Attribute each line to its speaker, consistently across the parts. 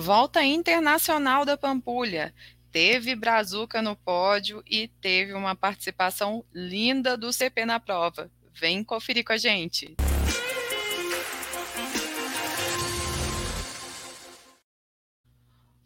Speaker 1: Volta Internacional da Pampulha. Teve Brazuca no pódio e teve uma participação linda do CP na prova. Vem conferir com a gente.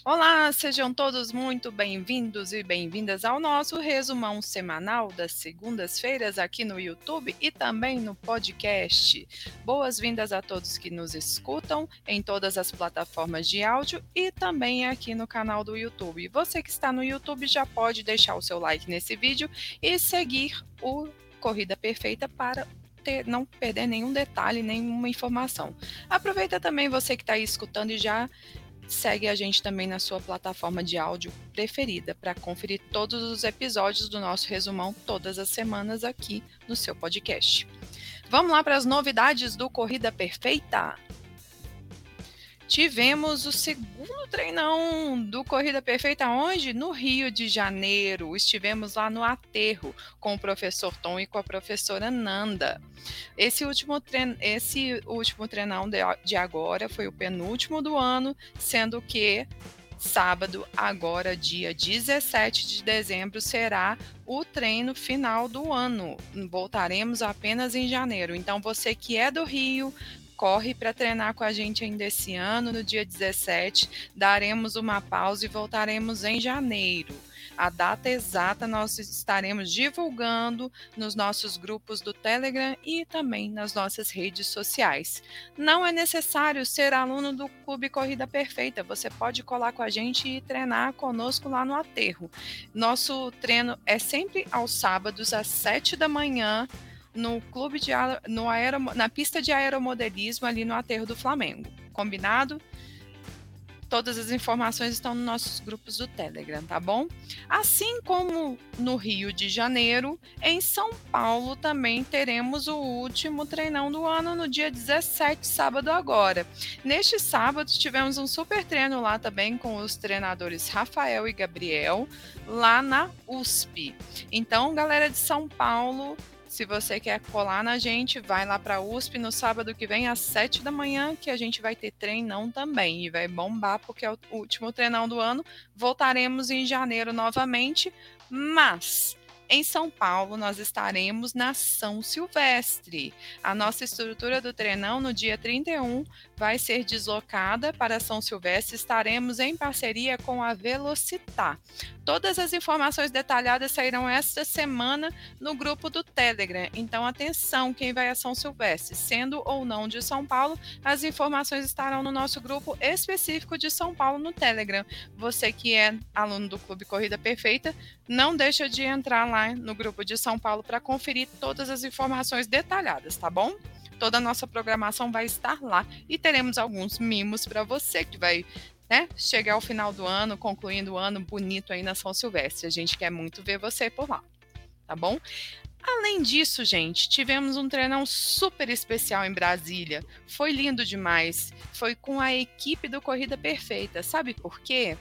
Speaker 1: Olá, sejam todos muito bem-vindos e bem-vindas ao nosso resumão semanal das segundas-feiras aqui no YouTube e também no podcast. Boas-vindas a todos que nos escutam em todas as plataformas de áudio e também aqui no canal do YouTube. Você que está no YouTube já pode deixar o seu like nesse vídeo e seguir o Corrida Perfeita para ter, não perder nenhum detalhe, nenhuma informação. Aproveita também você que está aí escutando e já segue a gente também na sua plataforma de áudio preferida para conferir todos os episódios do nosso resumão todas as semanas aqui no seu podcast. Vamos lá para as novidades do Corrida Perfeita? Tivemos o segundo treinão do Corrida Perfeita onde? No Rio de Janeiro. Estivemos lá no aterro com o professor Tom e com a professora Nanda. Esse último, trein... Esse último treinão de agora foi o penúltimo do ano, sendo que sábado, agora dia 17 de dezembro, será o treino final do ano. Voltaremos apenas em janeiro. Então, você que é do Rio, corre para treinar com a gente ainda esse ano, no dia 17. Daremos uma pausa e voltaremos em janeiro. A data exata nós estaremos divulgando nos nossos grupos do Telegram e também nas nossas redes sociais. Não é necessário ser aluno do Clube Corrida Perfeita, você pode colar com a gente e treinar conosco lá no aterro. Nosso treino é sempre aos sábados, às 7 da manhã no clube de no aero, na pista de aeromodelismo ali no aterro do Flamengo. Combinado? Todas as informações estão nos nossos grupos do Telegram, tá bom? Assim como no Rio de Janeiro, em São Paulo também teremos o último treinão do ano no dia 17, sábado agora. Neste sábado tivemos um super treino lá também com os treinadores Rafael e Gabriel, lá na USP. Então, galera de São Paulo, se você quer colar na gente, vai lá para a USP no sábado que vem às 7 da manhã, que a gente vai ter treinão também e vai bombar porque é o último treinão do ano. Voltaremos em janeiro novamente, mas em São Paulo, nós estaremos na São Silvestre. A nossa estrutura do treinão no dia 31 vai ser deslocada para São Silvestre. Estaremos em parceria com a Velocitar. Todas as informações detalhadas sairão esta semana no grupo do Telegram. Então, atenção, quem vai a São Silvestre, sendo ou não de São Paulo, as informações estarão no nosso grupo específico de São Paulo no Telegram. Você que é aluno do Clube Corrida Perfeita, não deixa de entrar lá no grupo de São Paulo para conferir todas as informações detalhadas, tá bom? Toda a nossa programação vai estar lá e teremos alguns mimos para você que vai né, chegar ao final do ano, concluindo o ano bonito aí na São Silvestre. A gente quer muito ver você por lá, tá bom? Além disso, gente, tivemos um treinão super especial em Brasília. Foi lindo demais. Foi com a equipe do Corrida Perfeita. Sabe por quê?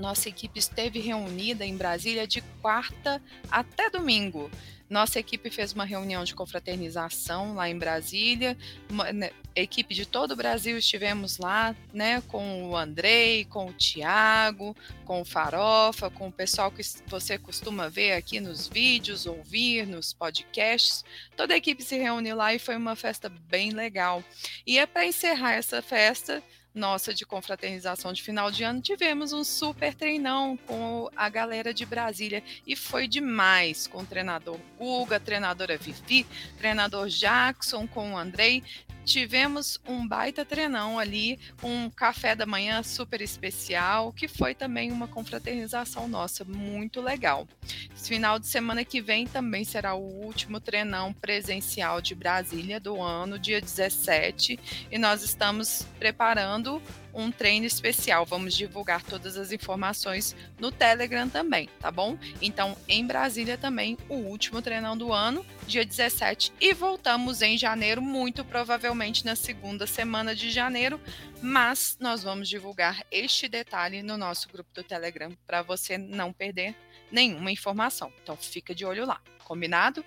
Speaker 1: Nossa equipe esteve reunida em Brasília de quarta até domingo. Nossa equipe fez uma reunião de confraternização lá em Brasília. Uma, né, equipe de todo o Brasil estivemos lá, né, com o Andrei, com o Tiago, com o Farofa, com o pessoal que você costuma ver aqui nos vídeos, ouvir nos podcasts. Toda a equipe se reuniu lá e foi uma festa bem legal. E é para encerrar essa festa, nossa de confraternização de final de ano, tivemos um super treinão com a galera de Brasília. E foi demais com o treinador Guga, treinadora Vivi, treinador Jackson com o Andrei tivemos um baita treinão ali, um café da manhã super especial, que foi também uma confraternização nossa, muito legal. Esse final de semana que vem também será o último treinão presencial de Brasília do ano, dia 17, e nós estamos preparando um treino especial. Vamos divulgar todas as informações no Telegram também, tá bom? Então, em Brasília também, o último treinão do ano, dia 17, e voltamos em janeiro, muito provavelmente na segunda semana de janeiro, mas nós vamos divulgar este detalhe no nosso grupo do Telegram para você não perder nenhuma informação. Então, fica de olho lá, combinado?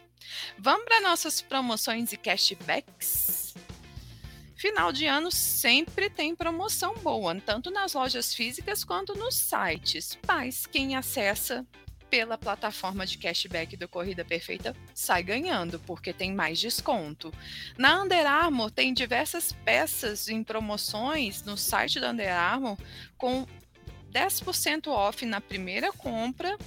Speaker 1: Vamos para nossas promoções e cashbacks? Final de ano sempre tem promoção boa, tanto nas lojas físicas quanto nos sites. Mas quem acessa pela plataforma de cashback do Corrida Perfeita sai ganhando, porque tem mais desconto. Na Under Armour tem diversas peças em promoções no site da Under Armour com 10% off na primeira compra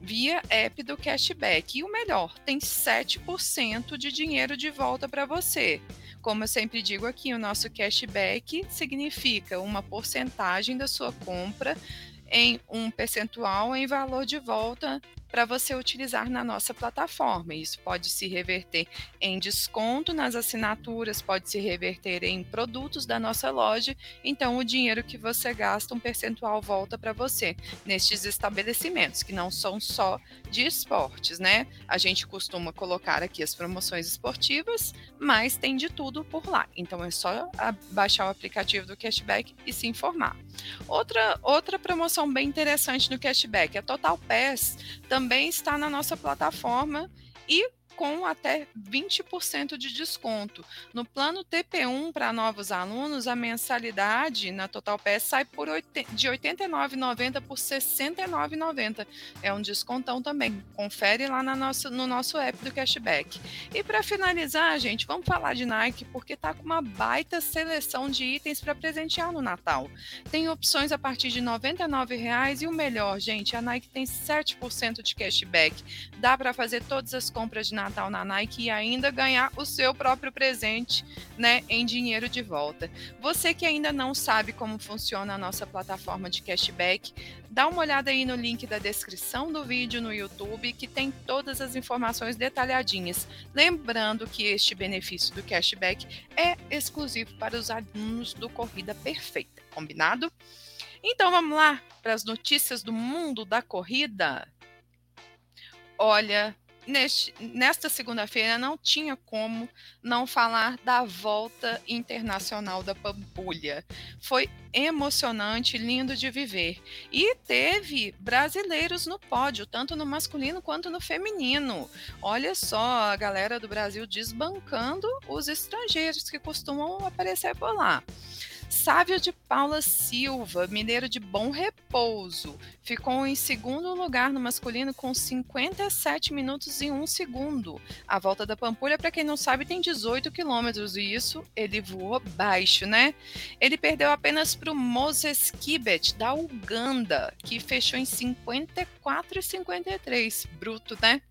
Speaker 1: via app do cashback. E o melhor, tem 7% de dinheiro de volta para você. Como eu sempre digo aqui, o nosso cashback significa uma porcentagem da sua compra em um percentual em valor de volta para você utilizar na nossa plataforma. Isso pode se reverter em desconto nas assinaturas, pode se reverter em produtos da nossa loja. Então, o dinheiro que você gasta, um percentual volta para você nestes estabelecimentos, que não são só de esportes, né? A gente costuma colocar aqui as promoções esportivas, mas tem de tudo por lá. Então, é só baixar o aplicativo do Cashback e se informar. Outra, outra promoção bem interessante no Cashback, a Total Pass está na nossa plataforma. E com até 20% de desconto. No plano TP1 para novos alunos, a mensalidade na Total Pass sai por de R$ 89,90 por R$ 69,90. É um descontão também. Confere lá na nossa, no nosso app do cashback. E para finalizar, gente, vamos falar de Nike porque tá com uma baita seleção de itens para presentear no Natal. Tem opções a partir de R$ 99,00 e o melhor, gente, a Nike tem 7% de cashback. Dá para fazer todas as compras de Natal Natal na Nike e ainda ganhar o seu próprio presente, né, em dinheiro de volta. Você que ainda não sabe como funciona a nossa plataforma de cashback, dá uma olhada aí no link da descrição do vídeo no YouTube que tem todas as informações detalhadinhas. Lembrando que este benefício do cashback é exclusivo para os alunos do Corrida Perfeita, combinado? Então vamos lá para as notícias do mundo da corrida. Olha, neste, nesta segunda-feira não tinha como não falar da volta internacional da Pampulha. Foi emocionante, lindo de viver. E teve brasileiros no pódio, tanto no masculino quanto no feminino. Olha só, a galera do Brasil desbancando os estrangeiros que costumam aparecer por lá. Sávio de Paula Silva, mineiro de Bom Repouso, ficou em segundo lugar no masculino com 57 minutos e 1 segundo. A volta da Pampulha, para quem não sabe, tem 18 quilômetros e isso ele voou baixo, né? Ele perdeu apenas para o Moses Kibet, da Uganda, que fechou em 54 e 53. Bruto, né?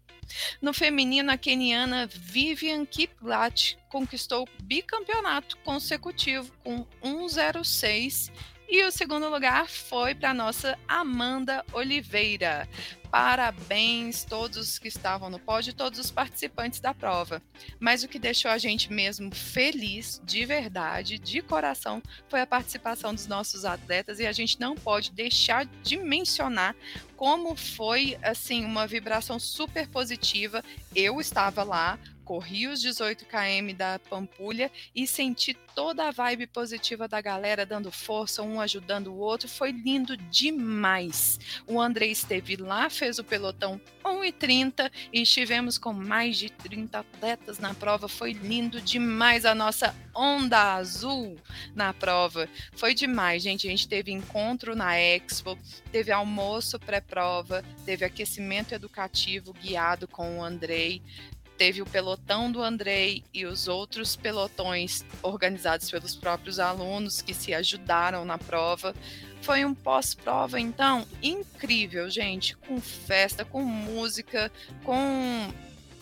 Speaker 1: No feminino, a keniana Vivian Kiplat conquistou o bicampeonato consecutivo com 1,06 e o segundo lugar foi para nossa Amanda Oliveira. Parabéns todos que estavam no pódio todos os participantes da prova. Mas o que deixou a gente mesmo feliz, de verdade, de coração, foi a participação dos nossos atletas e a gente não pode deixar de mencionar como foi assim uma vibração super positiva. Eu estava lá, corri os 18 km da Pampulha e senti toda a vibe positiva da galera dando força, um ajudando o outro. Foi lindo demais. O André esteve lá, fez o pelotão 1,30 e estivemos com mais de 30 atletas na prova. Foi lindo demais a nossa onda azul na prova. Foi demais, gente. A gente teve encontro na Expo, teve almoço pré-prova, teve aquecimento educativo guiado com o Andrei teve o pelotão do Andrei e os outros pelotões organizados pelos próprios alunos que se ajudaram na prova. Foi um pós-prova, então, incrível, gente, com festa, com música, com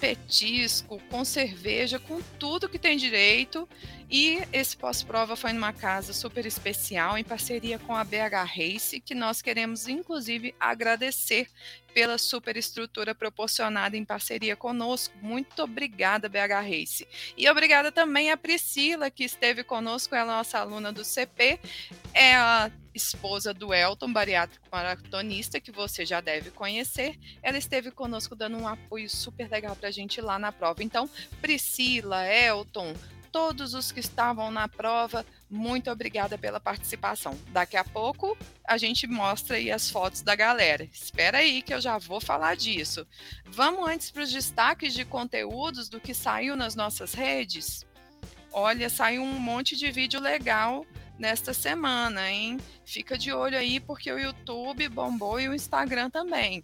Speaker 1: petisco, com cerveja, com tudo que tem direito. E esse pós-prova foi numa casa super especial, em parceria com a BH Race, que nós queremos, inclusive, agradecer pela superestrutura proporcionada em parceria conosco. Muito obrigada, BH Race. E obrigada também a Priscila, que esteve conosco, ela é nossa aluna do CP, é a esposa do Elton, bariátrico maratonista, que você já deve conhecer. Ela esteve conosco dando um apoio super legal para a gente lá na prova. Então, Priscila, Elton, todos os que estavam na prova, muito obrigada pela participação. Daqui a pouco a gente mostra aí as fotos da galera. Espera aí que eu já vou falar disso. Vamos antes para os destaques de conteúdos do que saiu nas nossas redes? olha, sai um monte de vídeo legal nesta semana, hein? Fica de olho aí, porque o YouTube bombou e o Instagram também.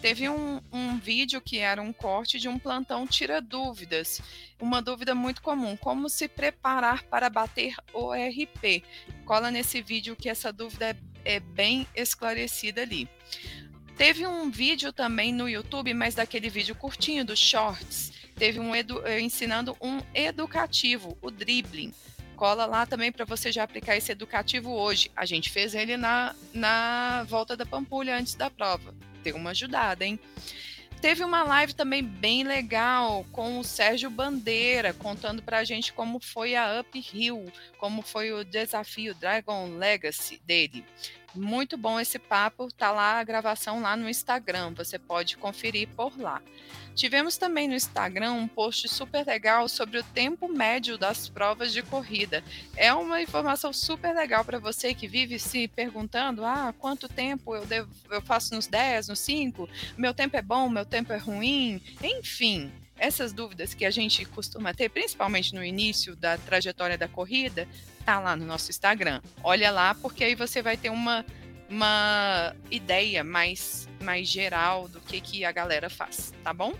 Speaker 1: Teve um, um vídeo que era um corte de um plantão tira dúvidas. Uma dúvida muito comum: como se preparar para bater o RP? Cola nesse vídeo que essa dúvida é, é bem esclarecida ali. Teve um vídeo também no YouTube, mas daquele vídeo curtinho, dos shorts. Teve um edu, eh, ensinando um educativo, o dribbling cola lá também para você já aplicar esse educativo hoje. A gente fez ele na, na volta da Pampulha antes da prova. Deu uma ajudada, hein? Teve uma live também bem legal com o Sérgio Bandeira, contando para a gente como foi a Uphill, como foi o desafio Dragon Legacy dele. Muito bom esse papo, tá lá a gravação lá no Instagram, você pode conferir por lá. Tivemos também no Instagram um post super legal sobre o tempo médio das provas de corrida. É uma informação super legal para você que vive se perguntando: ah, quanto tempo eu, devo, eu faço nos 10, nos 5? Meu tempo é bom, meu tempo é ruim? Enfim, essas dúvidas que a gente costuma ter, principalmente no início da trajetória da corrida, tá lá no nosso Instagram. Olha lá, porque aí você vai ter uma, uma ideia mais mais geral do que, que a galera faz, tá bom?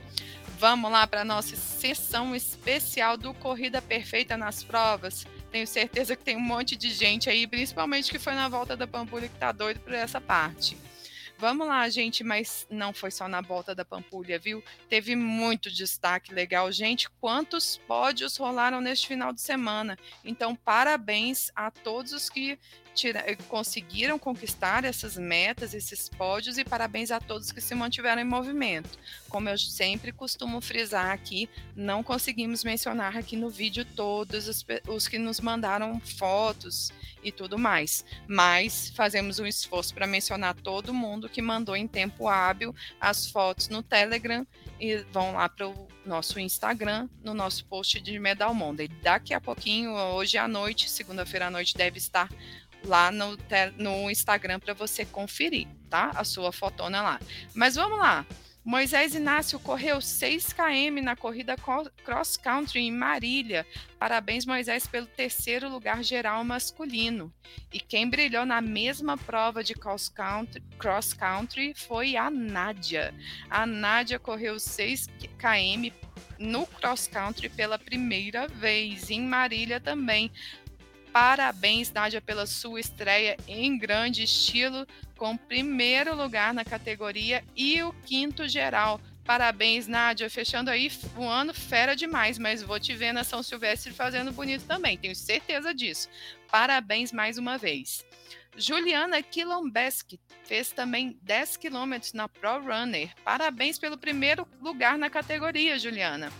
Speaker 1: Vamos lá para nossa sessão especial do Corrida Perfeita nas Provas. Tenho certeza que tem um monte de gente aí, principalmente que foi na volta da Pampulha, que tá doido por essa parte. Vamos lá, gente, mas não foi só na volta da Pampulha, viu? Teve muito destaque legal. Gente, quantos pódios rolaram neste final de semana? Então, parabéns a todos os que tira, eh, conseguiram conquistar essas metas, esses pódios, e parabéns a todos que se mantiveram em movimento. Como eu sempre costumo frisar aqui, não conseguimos mencionar aqui no vídeo todos os, os que nos mandaram fotos e tudo mais, mas fazemos um esforço para mencionar todo mundo que mandou em tempo hábil as fotos no Telegram e vão lá para o nosso Instagram, no nosso post de Medal Monday. Daqui a pouquinho, hoje à noite, segunda-feira à noite, deve estar lá no, no Instagram para você conferir, tá? A sua fotona lá. Mas vamos lá. Moisés Inácio correu 6 km na corrida cross country em Marília. Parabéns, Moisés, pelo terceiro lugar geral masculino. E quem brilhou na mesma prova de cross country, cross country foi a Nádia. A Nádia correu 6 km no cross country pela primeira vez, em Marília também. Parabéns, Nádia, pela sua estreia em grande estilo, com primeiro lugar na categoria e o quinto geral. Parabéns, Nádia, fechando aí o ano fera demais, mas vou te ver na São Silvestre fazendo bonito também, tenho certeza disso. Parabéns mais uma vez. Juliana Kilombeski fez também 10 quilômetros na Pro Runner. Parabéns pelo primeiro lugar na categoria, Juliana.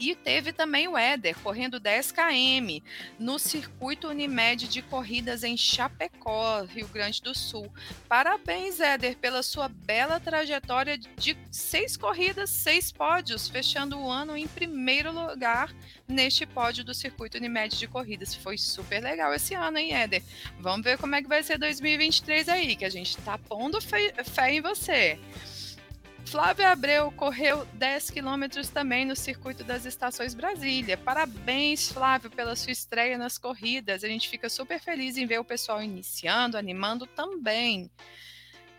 Speaker 1: E teve também o Éder, correndo 10 km no circuito Unimed de corridas em Chapecó, Rio Grande do Sul. Parabéns, Éder, pela sua bela trajetória de seis corridas, seis pódios, fechando o ano em primeiro lugar neste pódio do circuito Unimed de corridas. Foi super legal esse ano, hein, Éder? Vamos ver como é que vai ser 2023 aí, que a gente tá pondo fé, fé em você. Flávio Abreu correu 10 quilômetros também no circuito das estações Brasília. Parabéns, Flávio, pela sua estreia nas corridas. A gente fica super feliz em ver o pessoal iniciando, animando também.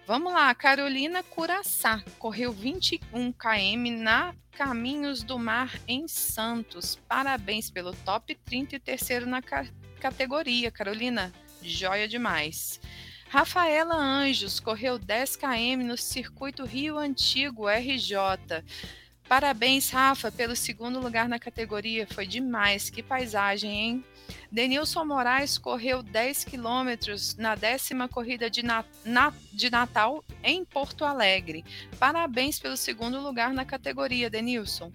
Speaker 1: Vamos lá, Carolina Curaçá correu 21 km na Caminhos do Mar em Santos. Parabéns pelo top 30 e terceiro na categoria, Carolina. Joia demais. Rafaela Anjos correu 10 km no circuito Rio Antigo RJ. Parabéns, Rafa, pelo segundo lugar na categoria. Foi demais. Que paisagem, hein? Denilson Moraes correu 10 quilômetros na décima corrida de, na, na, de Natal em Porto Alegre. Parabéns pelo segundo lugar na categoria, Denilson.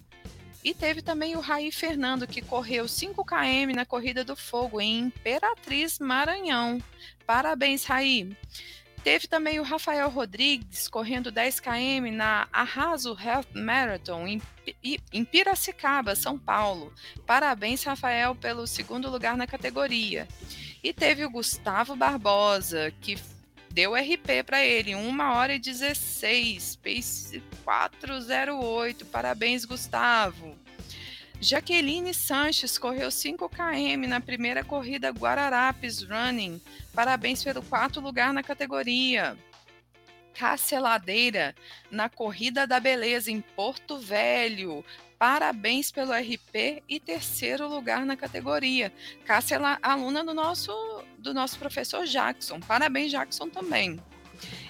Speaker 1: E teve também o Raí Fernando, que correu 5 km na Corrida do Fogo em Imperatriz, Maranhão. Parabéns, Raí. Teve também o Rafael Rodrigues correndo 10 km na Arraso Health Marathon em, em Piracicaba, São Paulo. Parabéns, Rafael, pelo segundo lugar na categoria. E teve o Gustavo Barbosa, que deu RP para ele, 1 hora e 16, pace 408. Parabéns, Gustavo. Jaqueline Sanches correu 5 km na primeira corrida Guararapes Running. Parabéns pelo quarto lugar na categoria. Cássia Ladeira na Corrida da Beleza em Porto Velho. Parabéns pelo RP e terceiro lugar na categoria. Cássia é aluna do nosso, do nosso professor Jackson. Parabéns, Jackson, também.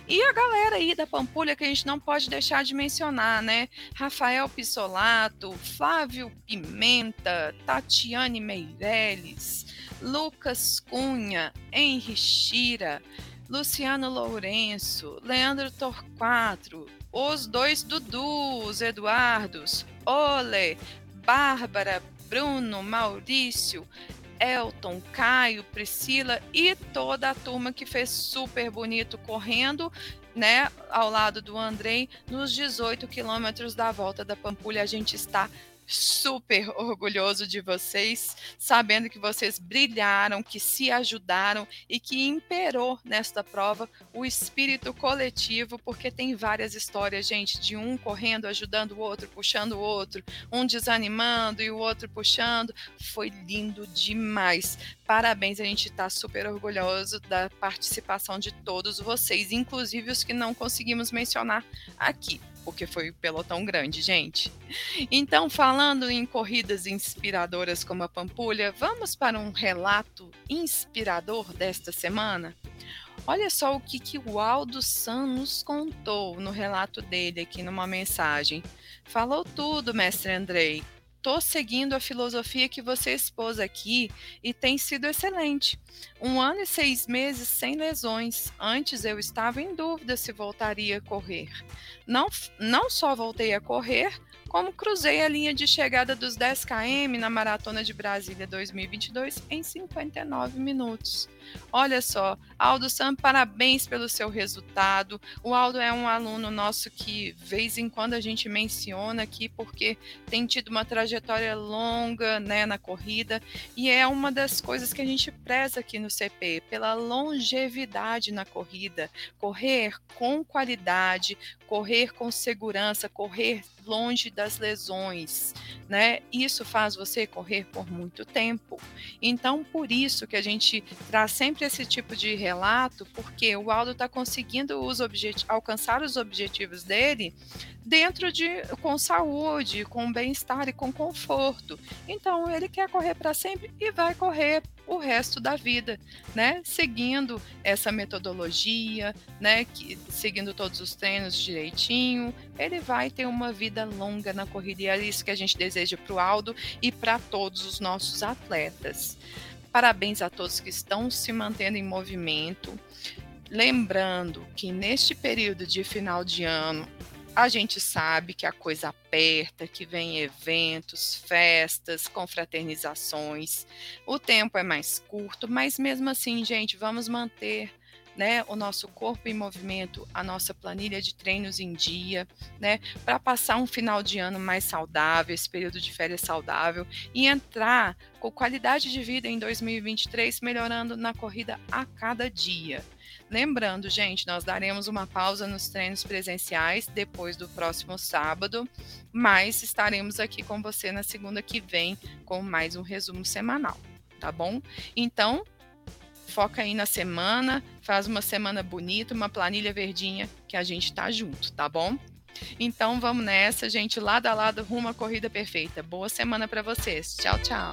Speaker 1: E a galera aí da Pampulha que a gente não pode deixar de mencionar, né? Rafael Pissolato, Flávio Pimenta, Tatiane Meirelles, Lucas Cunha, Henri Chira, Luciano Lourenço, Leandro Torquato, os dois Dudus, Eduardos, Ole, Bárbara, Bruno, Maurício, Elton, Caio, Priscila e toda a turma que fez super bonito correndo, né, ao lado do Andrei, nos 18 quilômetros da volta da Pampulha. A gente está super orgulhoso de vocês, sabendo que vocês brilharam, que se ajudaram e que imperou nesta prova o espírito coletivo, porque tem várias histórias, gente, de um correndo, ajudando o outro, puxando o outro, um desanimando e o outro puxando. Foi lindo demais. Parabéns, a gente está super orgulhoso da participação de todos vocês, inclusive os que não conseguimos mencionar aqui porque foi um pelotão grande, gente. Então, falando em corridas inspiradoras como a Pampulha, vamos para um relato inspirador desta semana? Olha só o que, que o Aldo San nos contou no relato dele aqui numa mensagem. Falou tudo, mestre Andrei estou seguindo a filosofia que você expôs aqui e tem sido excelente. Um ano e seis meses sem lesões. Antes eu estava em dúvida se voltaria a correr. Não, não só voltei a correr, como cruzei a linha de chegada dos 10 km na Maratona de Brasília 2022 em 59 minutos. Olha só, Aldo Sam, parabéns pelo seu resultado. O Aldo é um aluno nosso que, vez em quando, a gente menciona aqui, porque tem tido uma trajetória longa né, na corrida, e é uma das coisas que a gente preza aqui no CP, pela longevidade na corrida. Correr com qualidade, correr com segurança, correr longe das lesões, né? Isso faz você correr por muito tempo. Então, por isso que a gente traz sempre esse tipo de relato, porque o Aldo está conseguindo os alcançar os objetivos dele dentro de com saúde, com bem-estar e com conforto. Então ele quer correr para sempre e vai correr o resto da vida, né? Seguindo essa metodologia, né? Que, seguindo todos os treinos direitinho, ele vai ter uma vida longa na corrida e é isso que a gente deseja para o Aldo e para todos os nossos atletas. Parabéns a todos que estão se mantendo em movimento. Lembrando que neste período de final de ano a gente sabe que a coisa aperta, que vem eventos, festas, confraternizações. O tempo é mais curto, mas mesmo assim, gente, vamos manter né, o nosso corpo em movimento, a nossa planilha de treinos em dia, né, para passar um final de ano mais saudável, esse período de férias saudável e entrar com qualidade de vida em 2023 melhorando na corrida a cada dia. Lembrando, gente, nós daremos uma pausa nos treinos presenciais depois do próximo sábado, mas estaremos aqui com você na segunda que vem com mais um resumo semanal, tá bom? Então, foca aí na semana, faz uma semana bonita, uma planilha verdinha que a gente tá junto, tá bom? Então vamos nessa, gente, lado a lado rumo à corrida perfeita. Boa semana para vocês. Tchau, tchau.